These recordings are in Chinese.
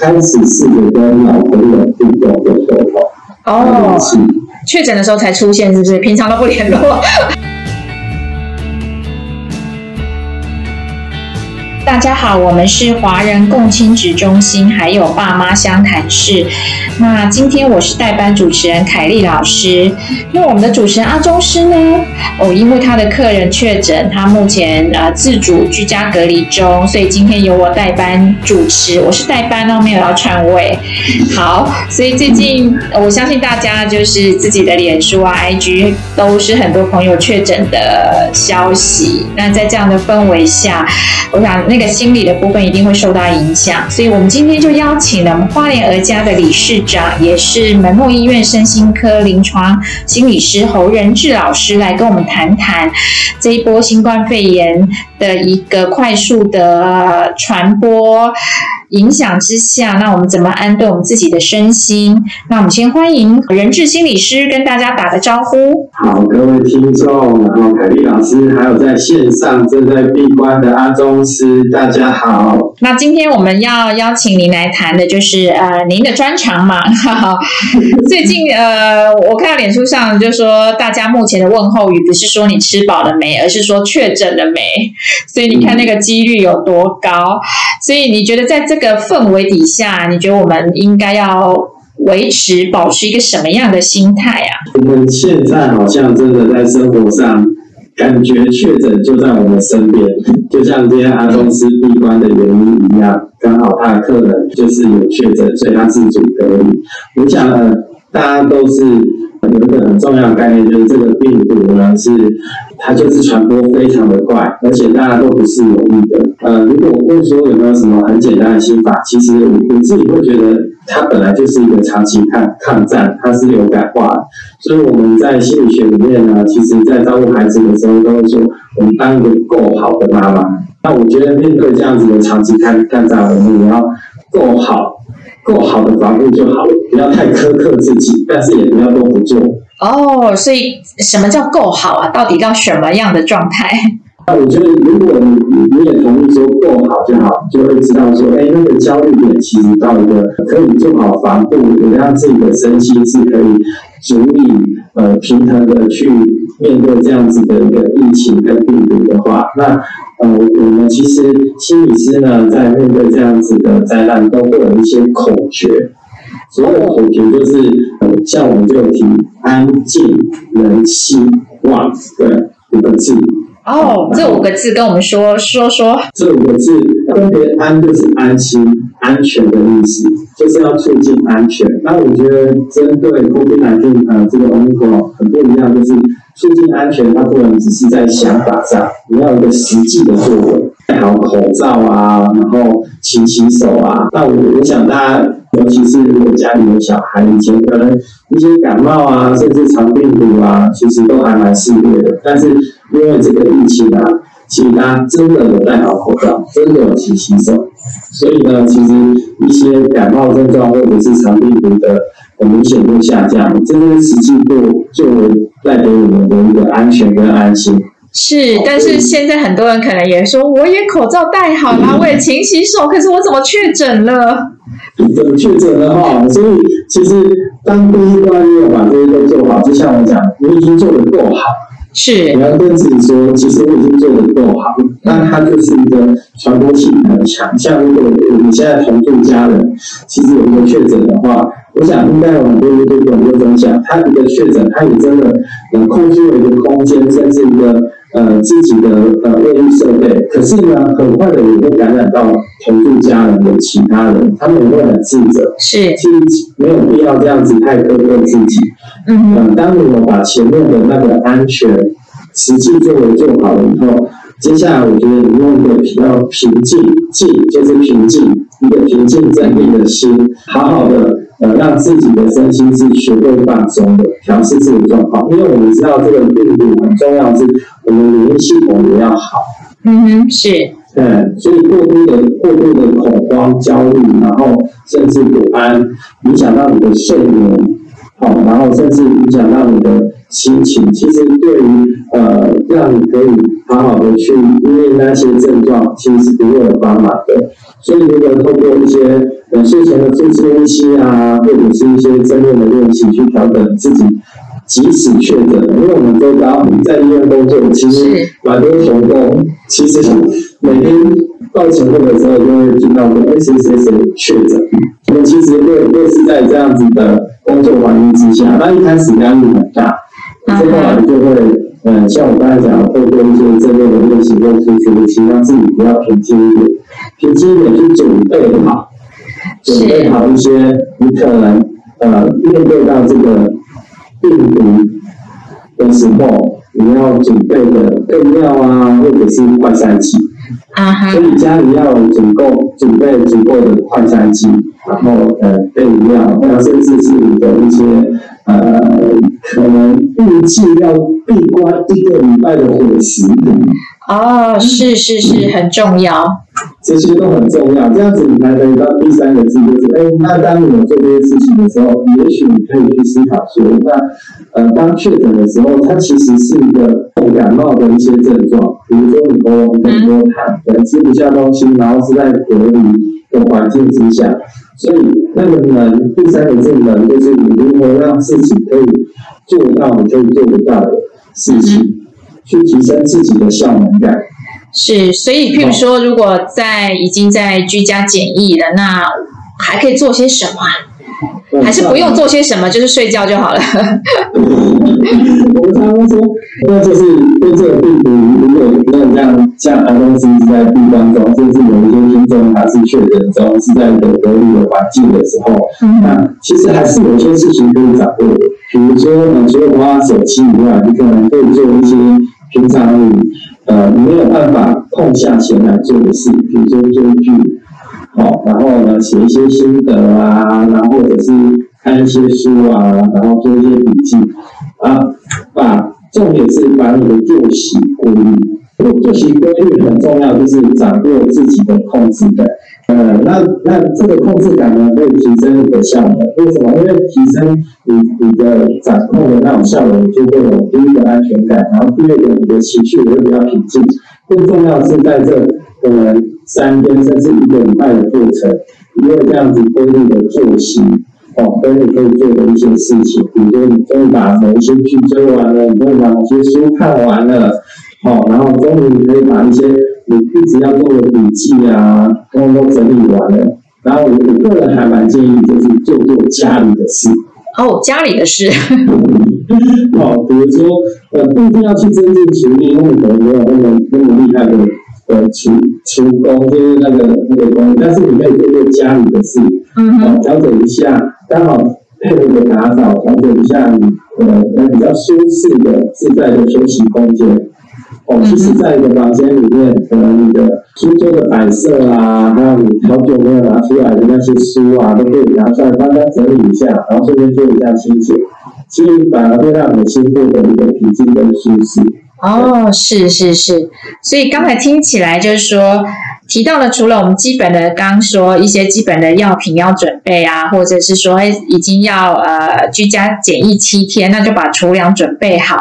开始试着跟老朋友互动的时候，哦，确诊的时候才出现，是不是？平常都不联络。大家好，我们是华人共亲职中心，还有爸妈相谈室。那今天我是代班主持人凯丽老师。那我们的主持人阿忠师呢？哦，因为他的客人确诊，他目前呃自主居家隔离中，所以今天由我代班主持。我是代班哦，没有要串位。好，所以最近我相信大家就是自己的脸书啊、IG 都是很多朋友确诊的消息。那在这样的氛围下，我想。那个心理的部分一定会受到影响，所以我们今天就邀请了我们花莲儿家的理事长，也是门诺医院身心科临床心理师侯仁志老师来跟我们谈谈这一波新冠肺炎的一个快速的传播。影响之下，那我们怎么安顿我们自己的身心？那我们先欢迎人质心理师跟大家打个招呼。好，各位听众，然后凯丽老师，还有在线上正在闭关的阿宗师，大家好。那今天我们要邀请您来谈的就是呃您的专长嘛。最近呃我看到脸书上就说大家目前的问候语不是说你吃饱了没，而是说确诊了没。所以你看那个几率有多高？所以你觉得在这个氛围底下，你觉得我们应该要维持、保持一个什么样的心态啊？我们现在好像真的在生活上，感觉确诊就在我们身边，就像今天阿公司闭关的原因一样，刚好他的客人就是有确诊，所以他自主隔离。我想呢，大家都是有一个很重要的概念，就是这个病毒呢是。它就是传播非常的快，而且大家都不是有意的。呃，如果我问说有没有什么很简单的心法，其实我我自己会觉得，它本来就是一个长期抗抗战，它是有感化的。所以我们在心理学里面呢，其实在照顾孩子的时候，都会说我们当一个够好的妈妈。那我觉得面对这样子的长期抗抗战，我们也要够好，够好的防护就好了，不要太苛刻自己，但是也不要都不做。哦，所以什么叫够好啊？到底要什么样的状态？那我觉得，如果你你也同意说够好就好，就会知道说，哎，那个焦虑点其实到一个可以做好防护，也让自己的身心是可以足以呃平衡的去面对这样子的一个疫情跟病毒的话，那呃我们其实心理师呢，在面对这样子的灾难，都会有一些口诀。所谓的口诀就是，呃，像我们就提安静、人心、望对五个字。哦，这五个字跟我们说说说。这五个字分别安就是安心、安全的意思，就是要促进安全。那我觉得针对 COVID-19 呃这个 Omicron 很不一样，就是促进安全，它不能只是在想法上，你要有一个实际的作为，戴好口罩啊，然后勤洗手啊。那我我想大家。尤其是如果家里有小孩，以前可能一些感冒啊，甚至肠病毒啊，其实都还蛮肆虐的。但是因为这个疫情啊，其实大家真的有戴好口罩，真的有勤洗手，所以呢，其实一些感冒症状或者是肠病毒的明显会下降，这些实际做就带给我们的一个安全跟安心。是，但是现在很多人可能也说，我也口罩戴好了，我也勤洗手，可是我怎么确诊了？怎么确诊了哈？所以其实当第一关你有把这些都做好，就像我讲，你已经做的够好。是，你要对自己说，其实我已经做得够好，那它就是一个传播性很强。像如果你现在同住家人，其实有一个确诊的话，我想应该有很多人都有会分享，他一个确诊，他也真的能控制了一个空间，甚至一个呃自己的呃卫浴设备。可是呢，很快的也会感染到同住家人的其他人，他们也会很自责。是，其实没有必要这样子太苛刻自己。嗯，当你们把前面的那个安全实际作为做好了以后，接下来我觉得你用一个比较平静，静就是平静，一个平静镇定的心，好好的呃让自己的身心是学会放松的，调试自己的状况。因为我们知道这个病毒很重要，是我们免疫系统也要好。嗯哼，是。嗯，所以过度的过度的恐慌、焦虑，然后甚至不安，影响到你的睡眠。好，然后甚至影响到你的心情。其实对于呃让你可以好好的去因为那些症状，其实是不会有帮忙的。所以如果通过一些呃睡前的腹式呼吸啊，或者是一些正念的练习去调整自己。即使确诊，因为我们都刚在医院工作，其实蛮多同工，其实每天到晨会的时候就会听到说，哎，谁谁谁确诊。我们其实会会是在这样子的工作环境之下，那一开始压力很大，后来就会，呃，像我刚才讲，透过一些正面的练习或呼吸，希望自己比较平静一点，平静一点去准备好，准备好一些你可能呃面对到这个。病毒的时候，你要准备的备料啊，或者是快筛剂，所以家里要足够准备足够的快筛剂，然后呃备料，然后甚至是你的一些呃可能预计要闭关一个礼拜的伙食。哦，是是是，很重要。这些都很重要，这样子你才可以到第三个字，就是哎，那当你有做这些事情的时候，也许你可以去思考说，那呃，当确诊的时候，它其实是一个感冒的一些症状，比如说你喉咙很多痰，吃不下东西，然后是在隔离的环境之下，所以那个能，第三个是能，就是你如何让自己可以做到你可以做得到的事情，去提升自己的效能感。是，所以譬如说，如果在已经在居家检疫了，那还可以做些什么？还是不用做些什么，就是睡觉就好了。我们常常说，那就是对这个病毒，如果没有像像安东斯是在闭关中，甚至有一些听众他是确诊中，是在一个隔离的环境的时候，那其实还是有些事情可以掌握的。比如说，除了花手机以外，你可能可以做一些平常你。呃，没有办法空下钱来做的事，比如说追剧，好，然后呢写一些心得啊，然后或者是看一些书啊，然后做一些笔记啊，把重点是把你的作息规律。作息规律很重要，就是掌握自己的控制感。呃，那那这个控制感呢，会提升你的效能。为什么？因为提升你你的掌控的那种效能，就会有第一个安全感，然后第二个你的情绪也会比较平静。更重要是在这呃三天甚至一个礼拜的过程，因为这样子规律的作息，哦，跟你可以做的一些事情，比如说你终于把某些剧追完了，你终于把某些书看完了。哦，然后终于可以把一些你一直要做的笔记啊，通通都整理完了。然后我我个人还蛮建议，就是做做家里的事。哦，家里的事。好，比如说呃，不一定要去增进厨艺，因为可能没有那么那么厉害的呃厨厨工，就是那个那个工，但是你可以做做家里的事。嗯。哦，调整一下，刚好配合的打扫，调整一下你呃比较舒适的自在的休息空间。哦，其实在一个房间里面，可能你的书桌的摆设啊，还有你好久没有拿出来的那些书啊，都可以拿出来帮他整理一下，然后顺便做一下清洁，其实反而会让你的心获得一个平静跟舒适。哦，是是是，所以刚才听起来就是说。提到了，除了我们基本的，刚说一些基本的药品要准备啊，或者是说已经要呃居家检疫七天，那就把储粮准备好。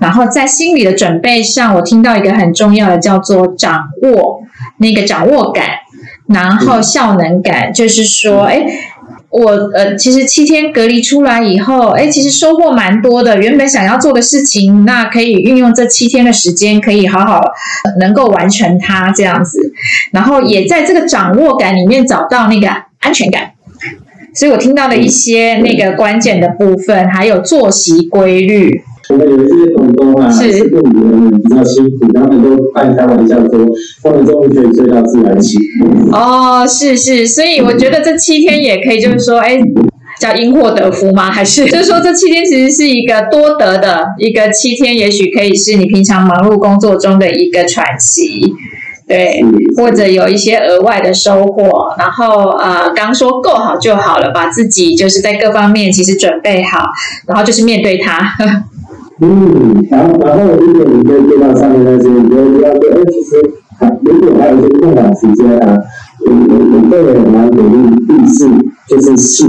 然后在心理的准备上，我听到一个很重要的叫做掌握那个掌握感，然后效能感，就是说，哎。我呃，其实七天隔离出来以后，哎，其实收获蛮多的。原本想要做的事情，那可以运用这七天的时间，可以好好能够完成它这样子。然后也在这个掌握感里面找到那个安全感。所以我听到了一些那个关键的部分，还有作息规律。我们有一些同工啊，是部里的人比较辛苦，他们都半开玩笑说，他们终于可以睡到自然醒。哦，是是，所以我觉得这七天也可以，就是说，哎，叫因祸得福吗？还是 就是说，这七天其实是一个多得的一个七天，也许可以是你平常忙碌工作中的一个喘息，对，或者有一些额外的收获。然后呃，刚说够好就好了，把自己就是在各方面其实准备好，然后就是面对它。嗯，然后然后如果你可以做到上面那些，你就不要说，哎，其实如果还有一些空档时间啊，我我我个人蛮鼓励第四就是试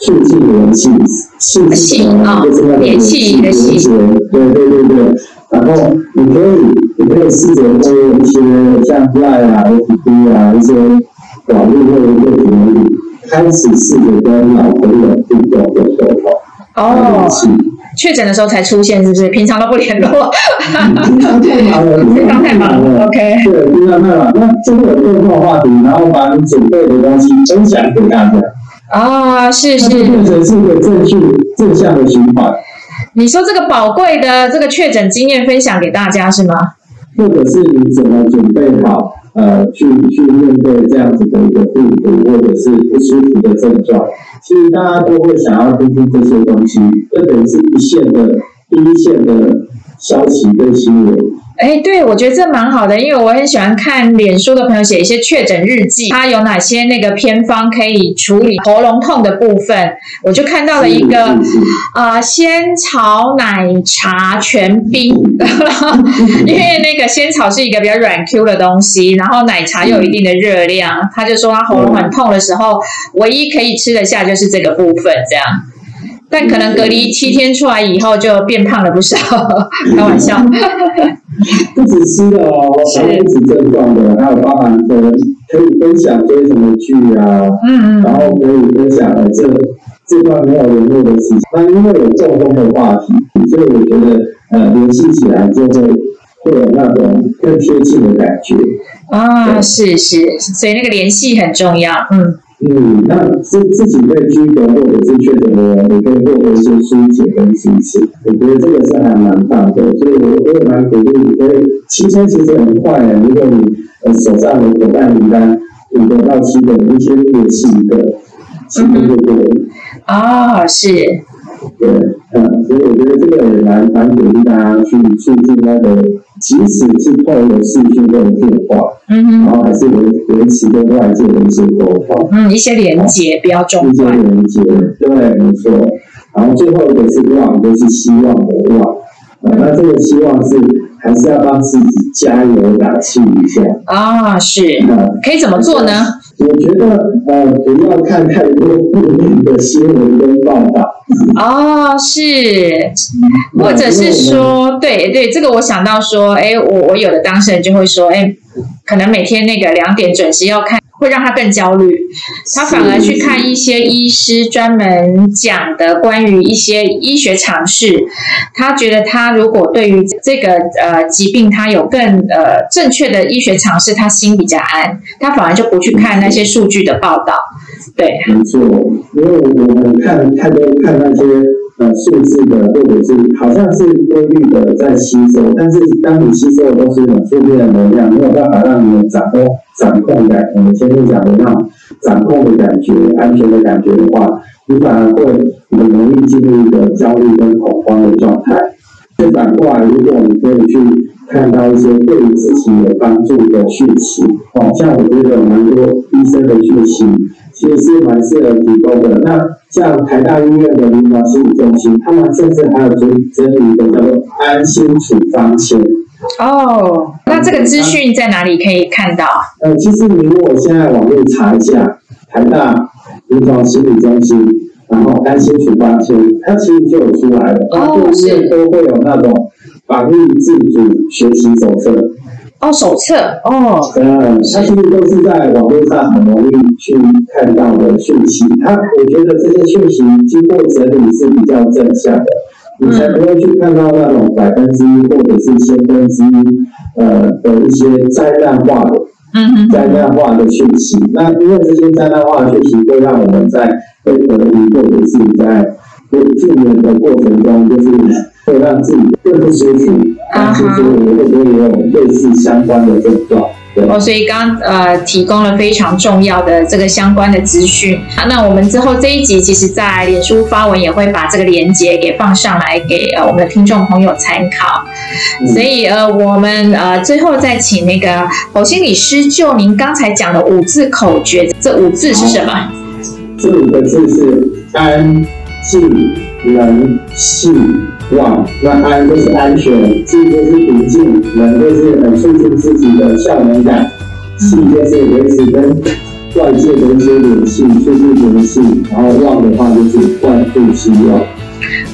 促进联系，气气？啊就是那个联系的系对对对对。然后你可以，你可以试着做一些像 Line 啊、FB 啊一些网络或者各种媒体，开始试着跟老朋友互动跟沟通。哦联，系确诊的时候才出现，是不是？平常都不联络，平常太忙了，平常太忙了。OK，对，平常太忙。那真的有共同话题，然后把你准备的东西分享给大家，啊，是那就是变成是一个正序正向的循环。你说这个宝贵的这个确诊经验分享给大家是吗？或者是你怎么准备好，呃，去去面对这样子的一个病毒或者是不舒服的症状，其实大家都会想要听听这些东西，这等于是一线的第一线的消息跟新闻。哎，对，我觉得这蛮好的，因为我很喜欢看脸书的朋友写一些确诊日记，他有哪些那个偏方可以处理喉咙痛的部分，我就看到了一个啊、仙草奶茶全冰，因为那个仙草是一个比较软 Q 的东西，然后奶茶又有一定的热量，他就说他喉咙很痛的时候，唯一可以吃得下就是这个部分这样。但可能隔离七天出来以后就变胖了不少，开玩笑。不止吃的哦，还有不止症状的，还有包含可能可以分享追什么剧啊，嗯嗯然后可以分享呃这这段没有联络的事情。那因为有共同的话题，所以我觉得呃联系起来就会会有那种更贴近的感觉。啊，是是，所以那个联系很重要。嗯嗯，那自自己被居隔或者是确诊的人，你可以获得一些疏解跟支持。我觉得这个是还蛮棒的，所以我我也蛮鼓励你可以，七天其实很快的，如果你呃手上有口袋名单五个到七个，你先联系一个，七天就过了。啊，是对，嗯，所以我觉得这个也蛮蛮鼓励大家去促进那个，即使是透过视讯或者电话，嗯哼然后还是维维持跟外界的一些沟通。嗯，一些连接不要中一些。连接，对，没错。然后最后一个是望，就是希望的望。呃，那这个希望是还是要帮自己加油打气一下。啊，是嗯，可以怎么做呢？我觉得呃，不要看太多负面的新闻跟报道。哦，是，或者是说，对对，这个我想到说，哎，我我有的当事人就会说，哎，可能每天那个两点准时要看，会让他更焦虑，他反而去看一些医师专门讲的关于一些医学常识，他觉得他如果对于这个呃疾病他有更呃正确的医学常识，他心比较安，他反而就不去看那些数据的报道，对，没错，因为我们看太多看那些呃数字的，或者是好像是规律的在吸收，但是当你吸收的都是很负面的能量，没有办法让你掌握掌控感，我们前面讲的那种掌控的感觉、安全的感觉的话，你反而会很容易进入一个焦虑跟恐慌的状态。反过来，如果你可以去看到一些对自己有帮助的讯息，哦，像我觉得蛮多医生的讯息，其实是蛮适合提供的。那像台大医院的临床心理中心，他们甚至还有整整理一个叫做安心处方签。哦，那这个资讯在哪里可以看到？呃，其实你如果现在网络查一下台大临床心理中心，然后安心处方签，它其实就有出来了。它哦对面都会有那种防疫自主学习手册。哦，手册哦，嗯，它其实都是在网络上很容易去看到的讯息。它，我觉得这些讯息经过整理是比较正向的，你才不会去看到那种百分之一或者是千分之一呃的一些灾难化的嗯，灾难化的讯息。那因为这些灾难化的讯息会让我们在被隔离或者是在被助援的过程中，就是会让自己更不舒服。啊哈那其实我会不会也有类似相关的症状？对。哦，所以刚呃提供了非常重要的这个相关的资讯。啊那我们之后这一集，其实在脸书发文也会把这个链接给放上来，给呃我们的听众朋友参考。嗯所以呃，我们呃最后再请那个侯心理师就您刚才讲的五字口诀，这五字是什么？这五个字是安、静、能、系、望。那安就是安全，静就是平静，能就是很促进自己的效能感，气就是维持跟外界的一些联系，促进联系，然后望的话就是万不希望。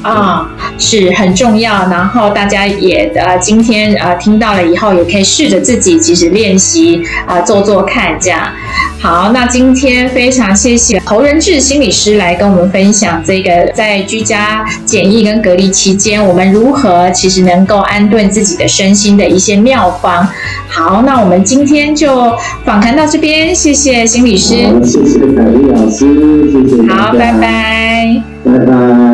啊，是很重要。然后大家也呃，今天呃听到了以后，也可以试着自己其实练习啊，做做看这样。好，那今天非常谢谢侯仁志心理师来跟我们分享这个在居家检疫跟隔离期间，我们如何其实能够安顿自己的身心的一些妙方。好，那我们今天就访谈到这边，谢谢心理师。谢谢凯丽老师，谢谢好，拜拜，拜拜。